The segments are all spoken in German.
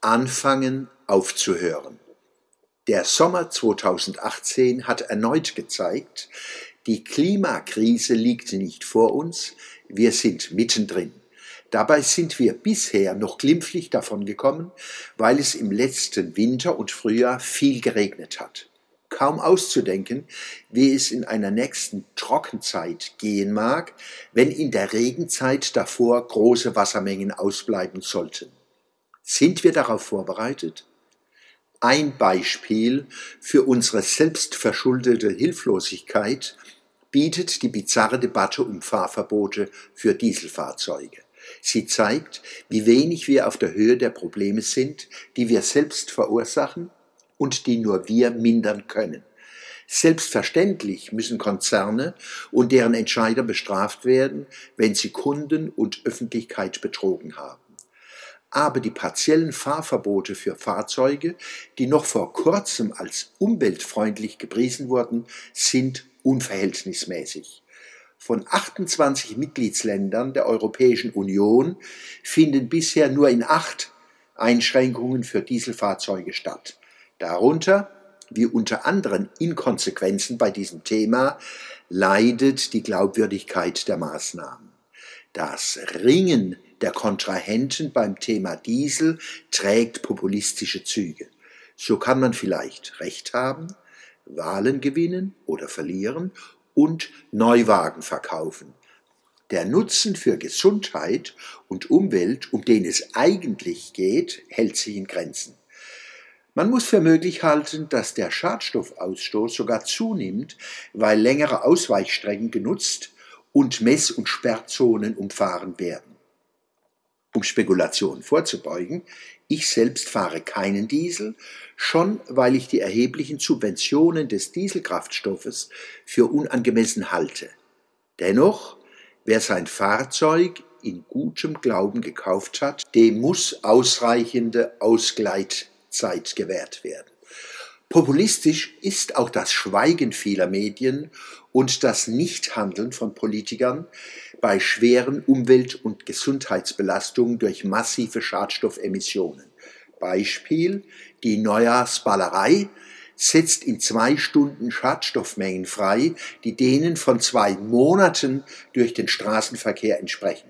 anfangen aufzuhören. Der Sommer 2018 hat erneut gezeigt, die Klimakrise liegt nicht vor uns, wir sind mittendrin. Dabei sind wir bisher noch glimpflich davon gekommen, weil es im letzten Winter und Frühjahr viel geregnet hat. Kaum auszudenken, wie es in einer nächsten Trockenzeit gehen mag, wenn in der Regenzeit davor große Wassermengen ausbleiben sollten. Sind wir darauf vorbereitet? Ein Beispiel für unsere selbstverschuldete Hilflosigkeit bietet die bizarre Debatte um Fahrverbote für Dieselfahrzeuge. Sie zeigt, wie wenig wir auf der Höhe der Probleme sind, die wir selbst verursachen und die nur wir mindern können. Selbstverständlich müssen Konzerne und deren Entscheider bestraft werden, wenn sie Kunden und Öffentlichkeit betrogen haben. Aber die partiellen Fahrverbote für Fahrzeuge, die noch vor kurzem als umweltfreundlich gepriesen wurden, sind unverhältnismäßig. Von 28 Mitgliedsländern der Europäischen Union finden bisher nur in acht Einschränkungen für Dieselfahrzeuge statt. Darunter, wie unter anderen Inkonsequenzen bei diesem Thema, leidet die Glaubwürdigkeit der Maßnahmen. Das Ringen der Kontrahenten beim Thema Diesel trägt populistische Züge. So kann man vielleicht Recht haben, Wahlen gewinnen oder verlieren und Neuwagen verkaufen. Der Nutzen für Gesundheit und Umwelt, um den es eigentlich geht, hält sich in Grenzen. Man muss für möglich halten, dass der Schadstoffausstoß sogar zunimmt, weil längere Ausweichstrecken genutzt und Mess- und Sperrzonen umfahren werden. Um Spekulationen vorzubeugen, ich selbst fahre keinen Diesel, schon weil ich die erheblichen Subventionen des Dieselkraftstoffes für unangemessen halte. Dennoch, wer sein Fahrzeug in gutem Glauben gekauft hat, dem muss ausreichende Ausgleitzeit gewährt werden. Populistisch ist auch das Schweigen vieler Medien und das Nichthandeln von Politikern bei schweren Umwelt- und Gesundheitsbelastungen durch massive Schadstoffemissionen. Beispiel, die Neujahrsballerei setzt in zwei Stunden Schadstoffmengen frei, die denen von zwei Monaten durch den Straßenverkehr entsprechen.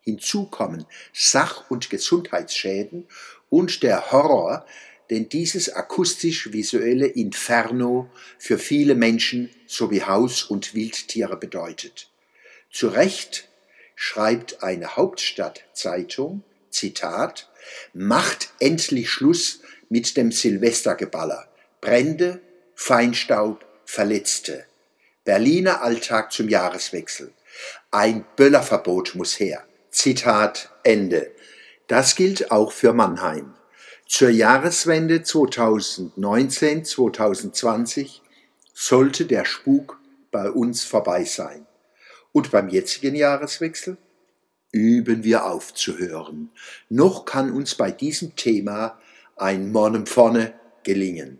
Hinzu kommen Sach- und Gesundheitsschäden und der Horror, den dieses akustisch-visuelle Inferno für viele Menschen sowie Haus- und Wildtiere bedeutet. Zu Recht schreibt eine Hauptstadtzeitung, Zitat, macht endlich Schluss mit dem Silvestergeballer. Brände, Feinstaub, Verletzte. Berliner Alltag zum Jahreswechsel. Ein Böllerverbot muss her. Zitat Ende. Das gilt auch für Mannheim. Zur Jahreswende 2019-2020 sollte der Spuk bei uns vorbei sein. Und beim jetzigen Jahreswechsel üben wir aufzuhören. Noch kann uns bei diesem Thema ein Monem vorne gelingen.